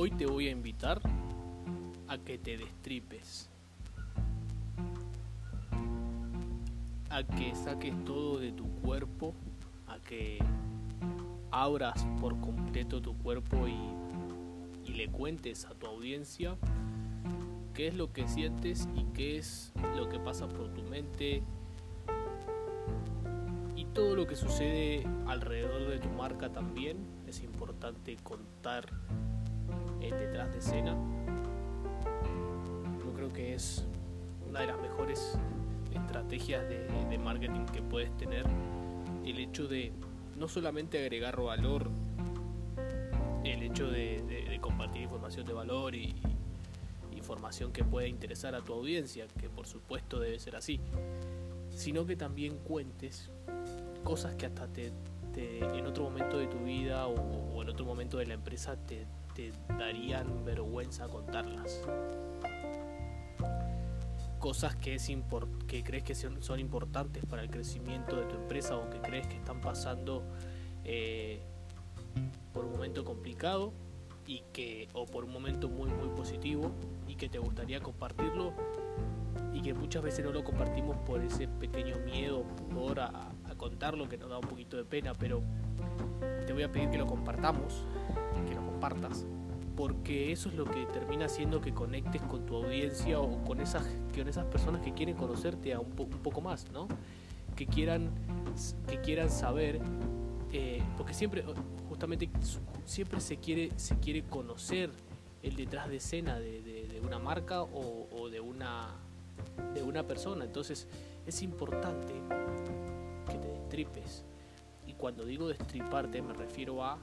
Hoy te voy a invitar a que te destripes. A que saques todo de tu cuerpo, a que abras por completo tu cuerpo y, le cuentes a tu audiencia qué es lo que sientes y qué es lo que pasa por tu mente y todo lo que sucede alrededor de tu marca también. Es importante contar detrás de escena. Yo creo que es una de las mejores estrategias de, marketing que puedes tener. El hecho de no solamente agregar valor, el hecho de, compartir información de valor y, información que pueda interesar a tu audiencia, que por supuesto debe ser así, sino que también cuentes cosas que hasta te, en otro momento de tu vida o, en otro momento de la empresa te, te darían vergüenza contarlas. Cosas que, es que crees que son, importantes para el crecimiento de tu empresa o que crees que están pasando eh, por un momento complicado y que o por un momento muy muy positivo y que te gustaría compartirlo y que muchas veces no lo compartimos por ese pequeño miedo por a, a contarlo que nos da un poquito de pena pero te voy a pedir que lo compartamos que lo compartas, porque eso es lo que termina haciendo que conectes con tu audiencia o con esas, con esas personas que quieren conocerte a un, poco más, ¿no? Que quieran, que quieran saber, eh, porque siempre, justamente, siempre se quiere, se quiere conocer el detrás de escena de, una marca o, de, una, de una persona. Entonces, es importante que te destripes, cuando digo destriparte me refiero a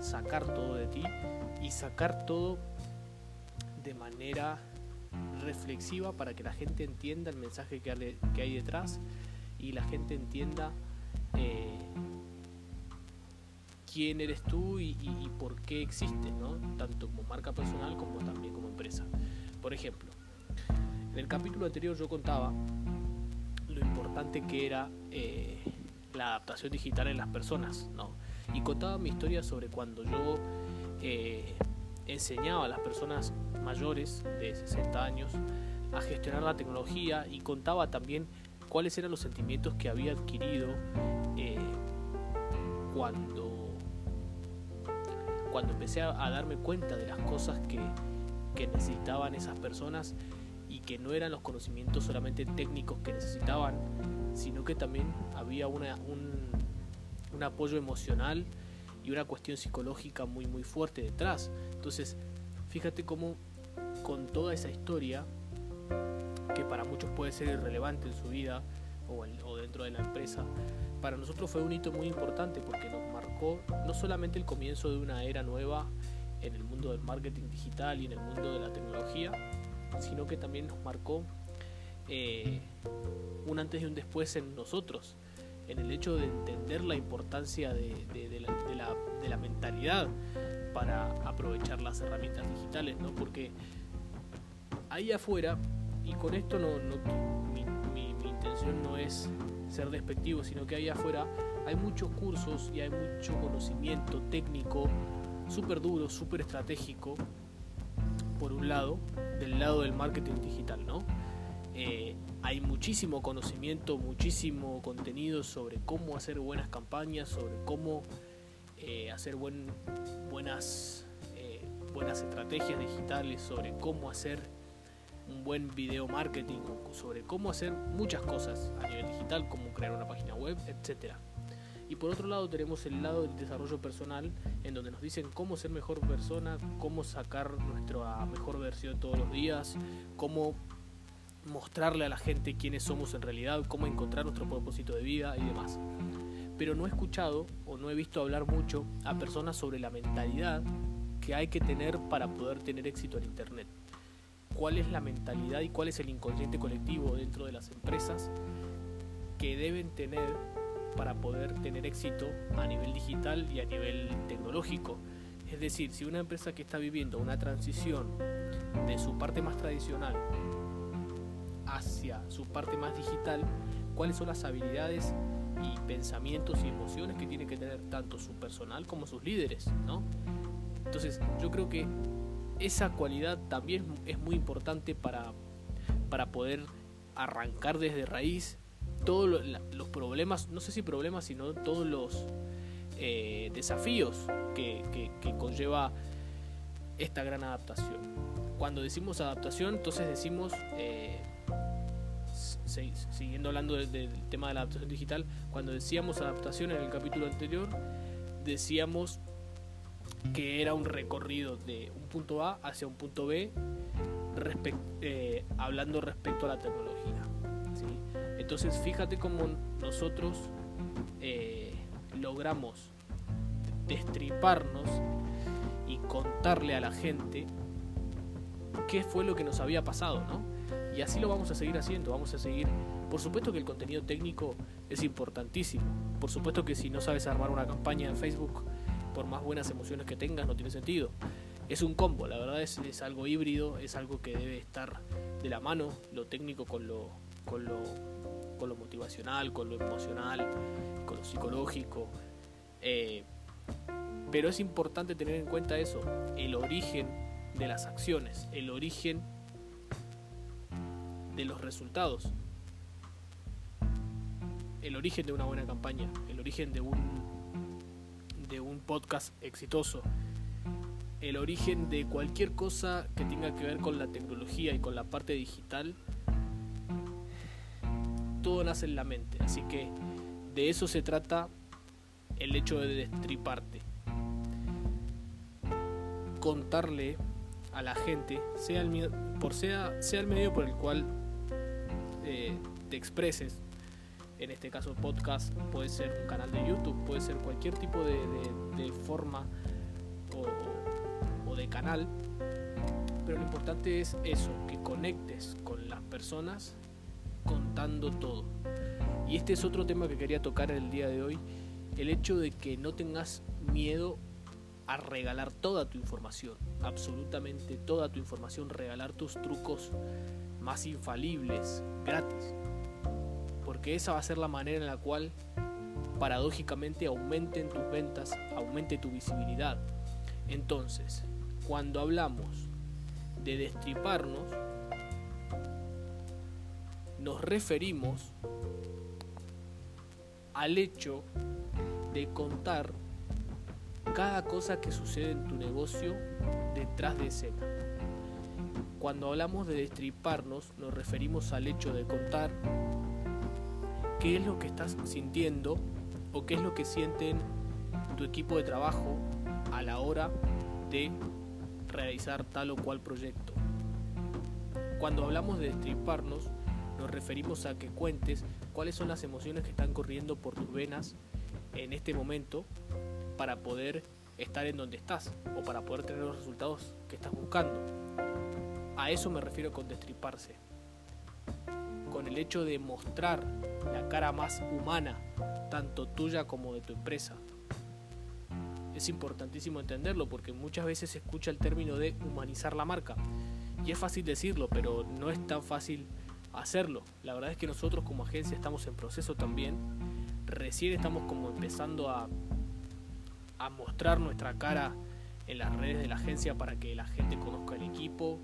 sacar todo de ti y sacar todo de manera reflexiva para que la gente entienda el mensaje que hay detrás y la gente entienda eh, quién eres tú y, por qué existes, ¿no? tanto como marca personal como también como empresa. Por ejemplo, en el capítulo anterior yo contaba lo importante que era eh, la adaptación digital en las personas, ¿no? Y contaba mi historia sobre cuando yo eh, enseñaba a las personas mayores de 60 años a gestionar la tecnología y contaba también cuáles eran los sentimientos que había adquirido eh, cuando, cuando empecé a, darme cuenta de las cosas que, que necesitaban esas personas y que no eran los conocimientos solamente técnicos que necesitaban, sino que también había un, un apoyo emocional y una cuestión psicológica muy muy fuerte detrás. Entonces, fíjate cómo con toda esa historia, que para muchos puede ser irrelevante en su vida o, o, dentro de la empresa, para nosotros fue un hito muy importante porque nos marcó no solamente el comienzo de una era nueva en el mundo del marketing digital y en el mundo de la tecnología, sino que también nos marcó eh, un antes y un después en nosotros, en el hecho de entender la importancia de, la, mentalidad para aprovechar las herramientas digitales, ¿no? Porque ahí afuera, y con esto no, mi, intención no es ser despectivo, sino que ahí afuera hay muchos cursos y hay mucho conocimiento técnico súper duro, súper estratégico, por un lado, del lado del marketing digital, ¿no? Eh, hay muchísimo conocimiento, muchísimo contenido sobre cómo hacer buenas campañas, sobre cómo eh, hacer buenas, eh, buenas estrategias digitales, sobre cómo hacer un buen video marketing, sobre cómo hacer muchas cosas a nivel digital, cómo crear una página web, etc. Y por otro lado tenemos el lado del desarrollo personal, en donde nos dicen cómo ser mejor persona, cómo sacar nuestra mejor versión todos los días, cómo mostrarle a la gente quiénes somos en realidad, cómo encontrar nuestro propósito de vida y demás. Pero no he escuchado o no he visto hablar mucho a personas sobre la mentalidad que hay que tener para poder tener éxito en Internet. ¿Cuál es la mentalidad y cuál es el inconsciente colectivo dentro de las empresas que deben tener para poder tener éxito a nivel digital y a nivel tecnológico? Es decir, si una empresa que está viviendo una transición de su parte más tradicional hacia su parte más digital, cuáles son las habilidades y pensamientos y emociones que tiene que tener tanto su personal como sus líderes, ¿no? Entonces, yo creo que esa cualidad también es muy importante para, para poder arrancar desde raíz todos los problemas, no sé si problemas, sino todos los eh, desafíos que, conlleva esta gran adaptación. Cuando decimos adaptación, entonces decimos, eh, siguiendo hablando del tema de la adaptación digital, cuando decíamos adaptación en el capítulo anterior, decíamos que era un recorrido de un punto A hacia un punto B, eh, hablando respecto a la tecnología. Entonces fíjate cómo nosotros eh, logramos destriparnos y contarle a la gente qué fue lo que nos había pasado, ¿no? Y así lo vamos a seguir haciendo, vamos a seguir... Por supuesto que el contenido técnico es importantísimo, por supuesto que si no sabes armar una campaña en Facebook, por más buenas emociones que tengas, no tiene sentido. Es un combo, la verdad es, es algo híbrido, es algo que debe estar de la mano, lo técnico con lo, con lo con lo motivacional, con lo emocional, con lo psicológico. Eh, pero es importante tener en cuenta eso, el origen de las acciones, el origen de los resultados, el origen de una buena campaña, el origen de un, de un podcast exitoso, el origen de cualquier cosa que tenga que ver con la tecnología y con la parte digital todo nace en la mente. Así que de eso se trata el hecho de destriparte. Contarle a la gente, sea por sea, sea el medio por el cual te expreses, en este caso podcast, puede ser un canal de YouTube, puede ser cualquier tipo de, forma o, o de canal, pero lo importante es eso, que conectes con las personas contando todo. Y este es otro tema que quería tocar el día de hoy, el hecho de que no tengas miedo a regalar toda tu información, absolutamente toda tu información, regalar tus trucos más infalibles, gratis. Porque esa va a ser la manera en la cual paradójicamente aumenten tus ventas, aumente tu visibilidad. Entonces, cuando hablamos de destriparnos, nos referimos al hecho de contar cada cosa que sucede en tu negocio detrás de escena. Cuando hablamos de destriparnos, nos referimos al hecho de contar qué es lo que estás sintiendo o qué es lo que sienten tu equipo de trabajo a la hora de realizar tal o cual proyecto. Cuando hablamos de destriparnos, nos referimos a que cuentes cuáles son las emociones que están corriendo por tus venas en este momento para poder estar en donde estás o para poder tener los resultados que estás buscando. A eso me refiero con destriparse. Con el hecho de mostrar la cara más humana, tanto tuya como de tu empresa. Es importantísimo entenderlo porque muchas veces se escucha el término de humanizar la marca. Y es fácil decirlo, pero no es tan fácil hacerlo. La verdad es que nosotros como agencia estamos en proceso también. Recién estamos como empezando a, a mostrar nuestra cara en las redes de la agencia para que la gente conozca el equipo,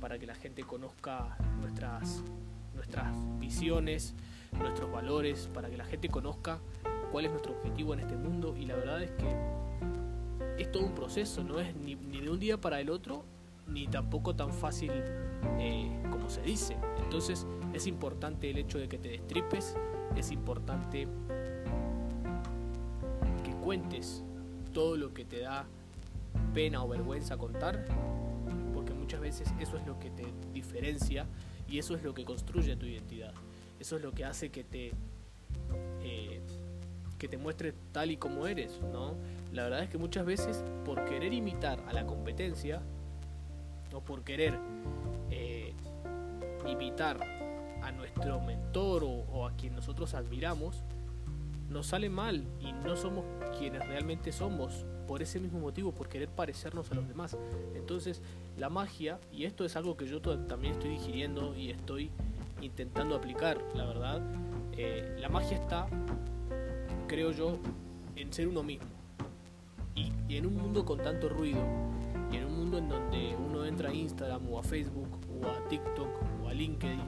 para que la gente conozca nuestras, nuestras visiones, nuestros valores, para que la gente conozca cuál es nuestro objetivo en este mundo. Y la verdad es que es todo un proceso, no es ni, de un día para el otro, ni tampoco tan fácil eh, como se dice. Entonces es importante el hecho de que te destripes, es importante que cuentes todo lo que te da pena o vergüenza contar, muchas veces eso es lo que te diferencia y eso es lo que construye tu identidad. Eso es lo que hace que te eh, que te muestres tal y como eres, ¿no? La verdad es que muchas veces por querer imitar a la competencia o por querer eh, imitar a nuestro mentor o, a quien nosotros admiramos, nos sale mal y no somos quienes realmente somos por ese mismo motivo, por querer parecernos a los demás. Entonces, la magia, y esto es algo que yo también estoy digiriendo y estoy intentando aplicar, la verdad, eh, la magia está, creo yo, en ser uno mismo. y en un mundo con tanto ruido, Y en un mundo en donde uno entra a Instagram o a Facebook o a TikTok o a LinkedIn,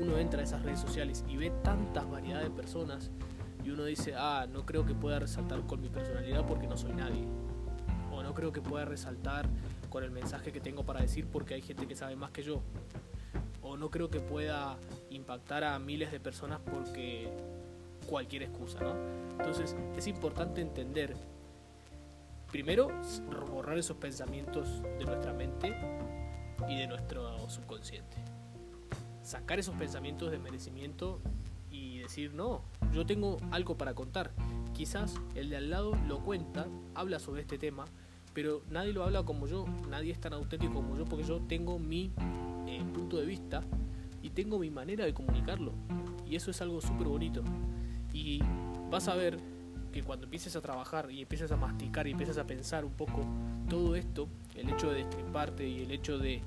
uno entra a esas redes sociales y ve tantas variedades de personas y uno dice, ah, no creo que pueda resaltar con mi personalidad porque no soy nadie. No creo que pueda resaltar con el mensaje que tengo para decir porque hay gente que sabe más que yo. O no creo que pueda impactar a miles de personas porque cualquier excusa, ¿no? Entonces es importante entender, primero, borrar esos pensamientos de nuestra mente y de nuestro subconsciente. Sacar esos pensamientos de merecimiento y decir, no, yo tengo algo para contar. Quizás el de al lado lo cuenta, habla sobre este tema, pero nadie lo habla como yo, nadie es tan auténtico como yo, porque yo tengo mi eh, punto de vista y tengo mi manera de comunicarlo. Y eso es algo súper bonito. Y vas a ver que cuando empieces a trabajar y empieces a masticar y empieces a pensar un poco todo esto, el hecho de destriparte y el hecho de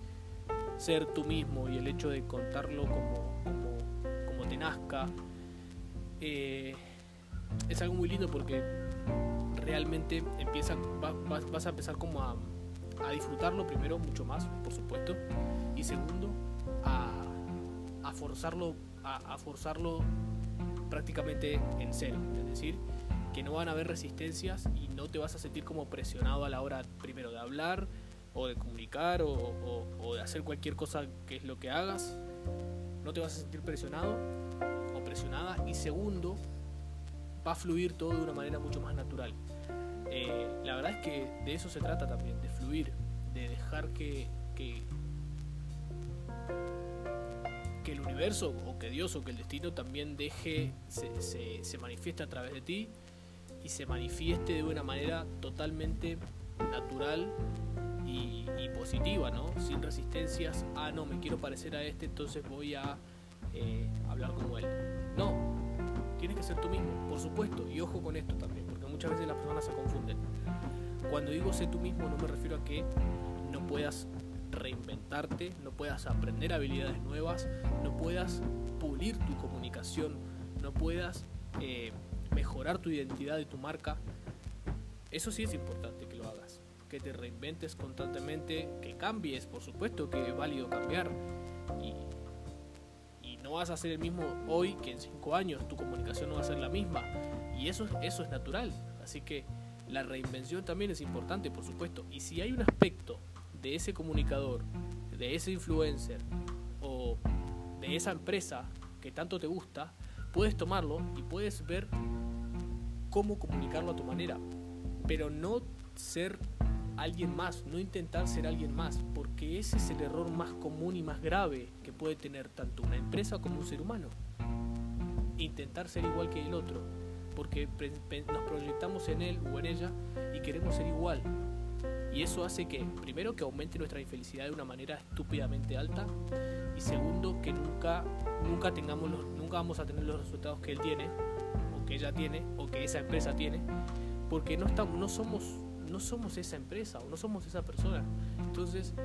ser tú mismo y el hecho de contarlo como, como, como te nazca, eh, es algo muy lindo porque realmente empieza, vas a empezar como a, disfrutarlo primero mucho más, por supuesto, y segundo, a, forzarlo, a, forzarlo prácticamente en cero, es decir, que no van a haber resistencias y no te vas a sentir como presionado a la hora primero de hablar o de comunicar o, o de hacer cualquier cosa que es lo que hagas, no te vas a sentir presionado presionada. Y segundo, va a fluir todo de una manera mucho más natural. Eh, la verdad es que de eso se trata también, de fluir, de dejar que, que, el universo o que Dios o que el destino también deje, se, se, manifieste a través de ti y se manifieste de una manera totalmente natural y, y, positiva, ¿no? Sin resistencias, ah, no, me quiero parecer a este, entonces voy a eh, hablar como él. No, tienes que ser tú mismo, por supuesto, y ojo con esto también, porque muchas veces las personas se confunden. Cuando digo sé tú mismo no me refiero a que no puedas reinventarte, no puedas aprender habilidades nuevas, no puedas pulir tu comunicación, no puedas eh, mejorar tu identidad y tu marca. Eso sí es importante que lo hagas, que te reinventes constantemente, que cambies, por supuesto que es válido cambiar no vas a ser el mismo hoy que en cinco años, tu comunicación no va a ser la misma. Y eso, eso es natural. Así que la reinvención también es importante, por supuesto. Y si hay un aspecto de ese comunicador, de ese influencer o de esa empresa que tanto te gusta, puedes tomarlo y puedes ver cómo comunicarlo a tu manera. Pero no ser alguien más, no intentar ser alguien más, porque ese es el error más común y más grave puede tener tanto una empresa como un ser humano. Intentar ser igual que el otro, porque nos proyectamos en él o en ella y queremos ser igual. Y eso hace que, primero, que aumente nuestra infelicidad de una manera estúpidamente alta, y segundo, que nunca, nunca, tengamos los, nunca vamos a tener los resultados que él tiene, o que ella tiene, o que esa empresa tiene, porque no, estamos, no somos no somos esa empresa o no somos esa persona. Entonces,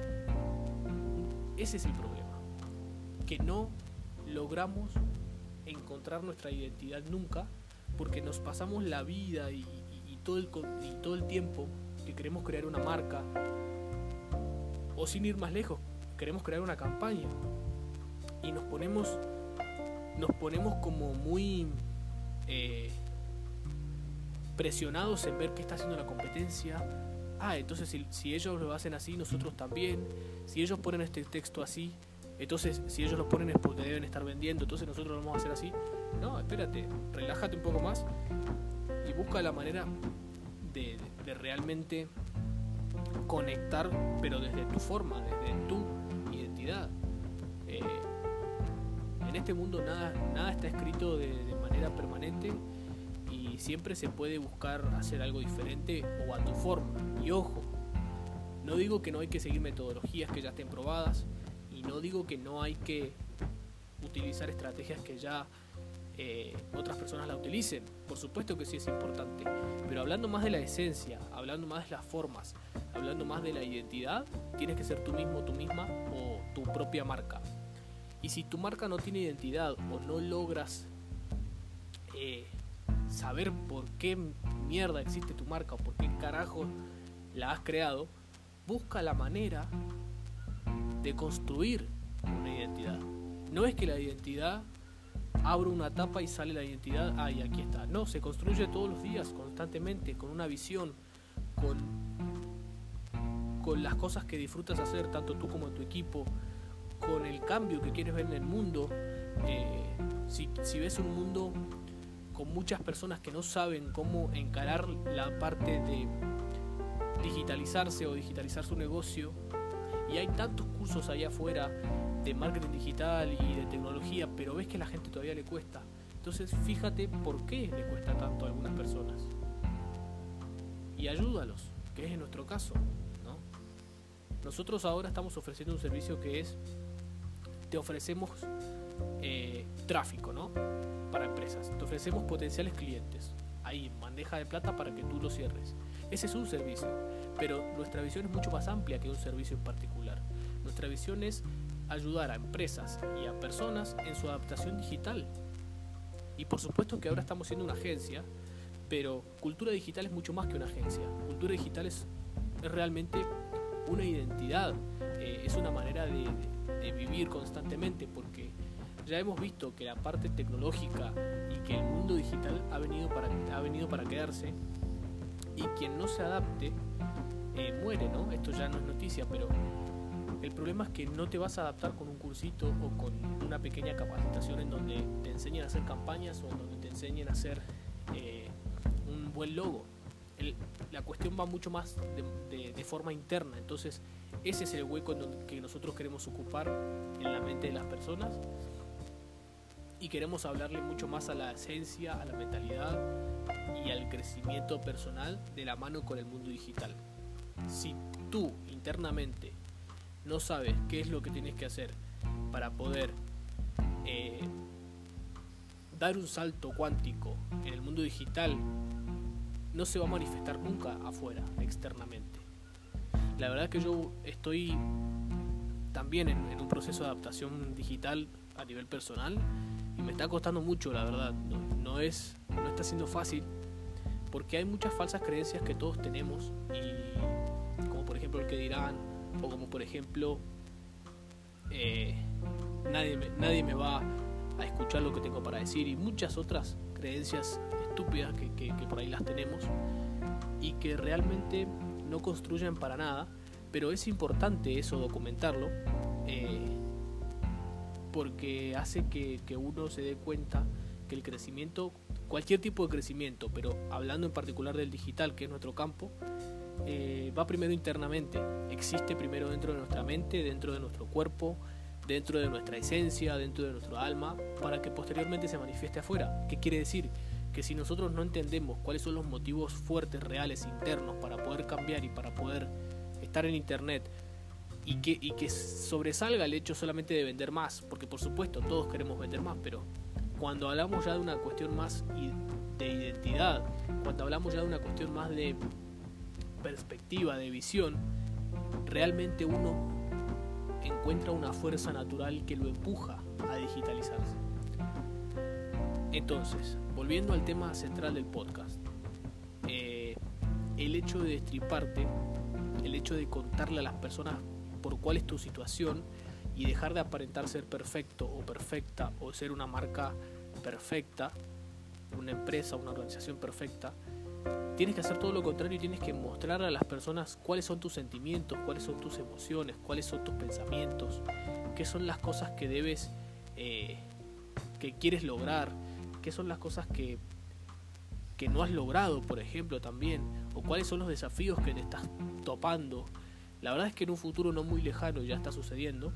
ese es el problema. Que no logramos encontrar nuestra identidad nunca porque nos pasamos la vida y, todo, el, y todo el tiempo que queremos crear una marca o sin ir más lejos, queremos crear una campaña y nos ponemos nos ponemos como muy eh, presionados en ver qué está haciendo la competencia. Ah, entonces si, ellos lo hacen así, nosotros también. Si ellos ponen este texto así, entonces si ellos lo ponen es porque deben estar vendiendo, entonces nosotros lo vamos a hacer así. No, espérate, relájate un poco más y busca la manera de, realmente conectar, pero desde tu forma, desde tu identidad. Eh, en este mundo nada, nada está escrito de manera permanente siempre se puede buscar hacer algo diferente o a tu forma. Y ojo, no digo que no hay que seguir metodologías que ya estén probadas y no digo que no hay que utilizar estrategias que ya eh, otras personas la utilicen. Por supuesto que sí es importante. Pero hablando más de la esencia, hablando más de las formas, hablando más de la identidad, tienes que ser tú mismo, tú misma o tu propia marca. Y si tu marca no tiene identidad o no logras eh, saber por qué mierda existe tu marca o por qué carajo la has creado, busca la manera de construir una identidad. No es que la identidad abra una tapa y sale la identidad, ah, y aquí está. No, se construye todos los días, constantemente, con una visión, con, con las cosas que disfrutas hacer, tanto tú como tu equipo, con el cambio que quieres ver en el mundo. Eh, si, si ves un mundo con muchas personas que no saben cómo encarar la parte de digitalizarse o digitalizar su negocio, y hay tantos cursos allá afuera de marketing digital y de tecnología, pero ves que a la gente todavía le cuesta. Entonces fíjate por qué le cuesta tanto a algunas personas. Y ayúdalos, que es en nuestro caso. ¿no? Nosotros ahora estamos ofreciendo un servicio que es, te ofrecemos eh, tráfico ¿no? para empresas, te ofrecemos potenciales clientes, ahí bandeja de plata para que tú lo cierres. Ese es un servicio, pero nuestra visión es mucho más amplia que un servicio en particular. Nuestra visión es ayudar a empresas y a personas en su adaptación digital. Y por supuesto que ahora estamos siendo una agencia, pero cultura digital es mucho más que una agencia. Cultura digital es, realmente una identidad, eh, es una manera de, de vivir constantemente, porque ya hemos visto que la parte tecnológica y que el mundo digital ha venido para, ha venido para quedarse y quien no se adapte eh, muere, ¿no? Esto ya no es noticia, pero el problema es que no te vas a adaptar con un cursito o con una pequeña capacitación en donde te enseñen a hacer campañas o en donde te enseñen a hacer eh, un buen logo. la cuestión va mucho más de, forma interna, entonces ese es el hueco en que nosotros queremos ocupar en la mente de las personas y queremos hablarle mucho más a la esencia, a la mentalidad al crecimiento personal de la mano con el mundo digital. Si tú internamente no sabes qué es lo que tienes que hacer para poder eh, dar un salto cuántico en el mundo digital, no se va a manifestar nunca afuera, externamente. La verdad que yo estoy también en un proceso de adaptación digital a nivel personal y me está costando mucho, la verdad. No, es, no está siendo fácil porque hay muchas falsas creencias que todos tenemos y como por ejemplo el que dirán o como por ejemplo eh, nadie, me, nadie me va a escuchar lo que tengo para decir y muchas otras creencias estúpidas que, que, por ahí las tenemos y que realmente no construyen para nada pero es importante eso documentarlo eh, porque hace que, uno se dé cuenta que el crecimiento, cualquier tipo de crecimiento, pero hablando en particular del digital, que es nuestro campo, eh, va primero internamente, existe primero dentro de nuestra mente, dentro de nuestro cuerpo, dentro de nuestra esencia, dentro de nuestro alma, para que posteriormente se manifieste afuera. ¿Qué quiere decir? Que si nosotros no entendemos cuáles son los motivos fuertes, reales, internos, para poder cambiar y para poder estar en Internet, y que, y que sobresalga el hecho solamente de vender más, porque por supuesto todos queremos vender más, pero cuando hablamos ya de una cuestión más de identidad, cuando hablamos ya de una cuestión más de perspectiva, de visión, realmente uno encuentra una fuerza natural que lo empuja a digitalizarse. Entonces, volviendo al tema central del podcast, eh, el hecho de destriparte, el hecho de contarle a las personas por cuál es tu situación y dejar de aparentar ser perfecto o perfecta o ser una marca perfecta, una empresa, una organización perfecta, tienes que hacer todo lo contrario y tienes que mostrar a las personas cuáles son tus sentimientos, cuáles son tus emociones, cuáles son tus pensamientos, qué son las cosas que debes, eh, que quieres lograr, qué son las cosas que, que no has logrado, por ejemplo, también, o cuáles son los desafíos que te estás topando la verdad es que en un futuro no muy lejano ya está sucediendo.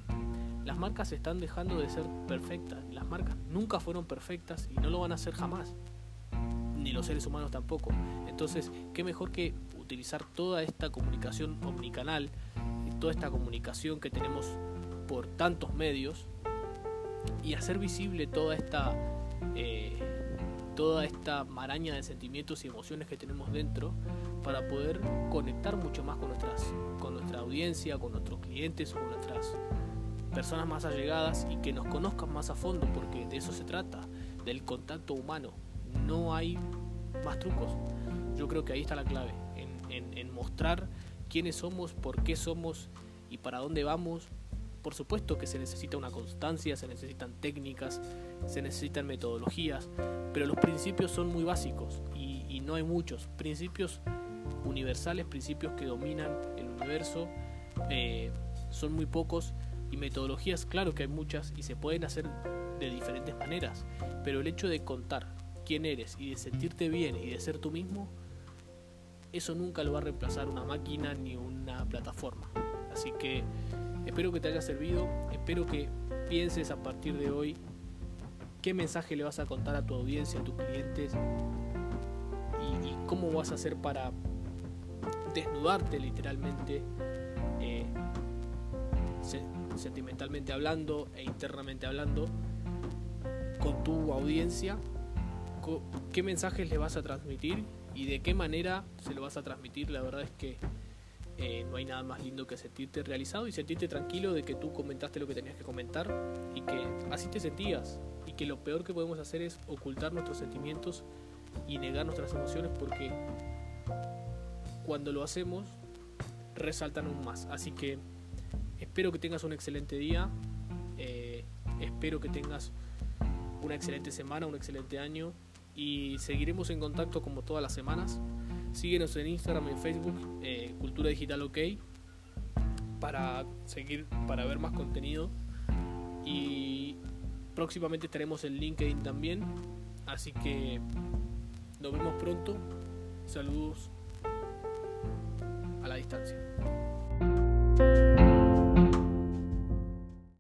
Marcas están dejando de ser perfectas. Las marcas nunca fueron perfectas y no lo van a hacer jamás. Ni los seres humanos tampoco. Entonces, qué mejor que utilizar toda esta comunicación omnicanal, toda esta comunicación que tenemos por tantos medios y hacer visible toda esta eh, toda esta maraña de sentimientos y emociones que tenemos dentro para poder conectar mucho más con, nuestras, con nuestra audiencia, con nuestros clientes o con nuestras personas más allegadas y que nos conozcan más a fondo, porque de eso se trata, del contacto humano. No hay más trucos. Yo creo que ahí está la clave, en, en, mostrar quiénes somos, por qué somos y para dónde vamos, por supuesto que se necesita una constancia, se necesitan técnicas, se necesitan metodologías, pero los principios son muy básicos y, no hay muchos. Principios universales, principios que dominan el universo, eh, son muy pocos y metodologías, claro que hay muchas y se pueden hacer de diferentes maneras, pero el hecho de contar quién eres y de sentirte bien y de ser tú mismo, eso nunca lo va a reemplazar una máquina ni una plataforma. Así que espero que te haya servido, espero que pienses a partir de hoy qué mensaje le vas a contar a tu audiencia, a tus clientes y, cómo vas a hacer para desnudarte literalmente, eh, sentimentalmente hablando e internamente hablando, con tu audiencia, qué mensajes le vas a transmitir y de qué manera se lo vas a transmitir. La verdad es que eh, no hay nada más lindo que sentirte realizado y sentirte tranquilo de que tú comentaste lo que tenías que comentar y que así te sentías y que lo peor que podemos hacer es ocultar nuestros sentimientos y negar nuestras emociones porque cuando lo hacemos resaltan aún más. Así que espero que tengas un excelente día, eh, espero que tengas una excelente semana, un excelente año y seguiremos en contacto como todas las semanas. Síguenos en Instagram y Facebook, eh, Cultura Digital OK, para seguir, para ver más contenido. Y próximamente estaremos en LinkedIn también. Así que nos vemos pronto. Saludos a la distancia.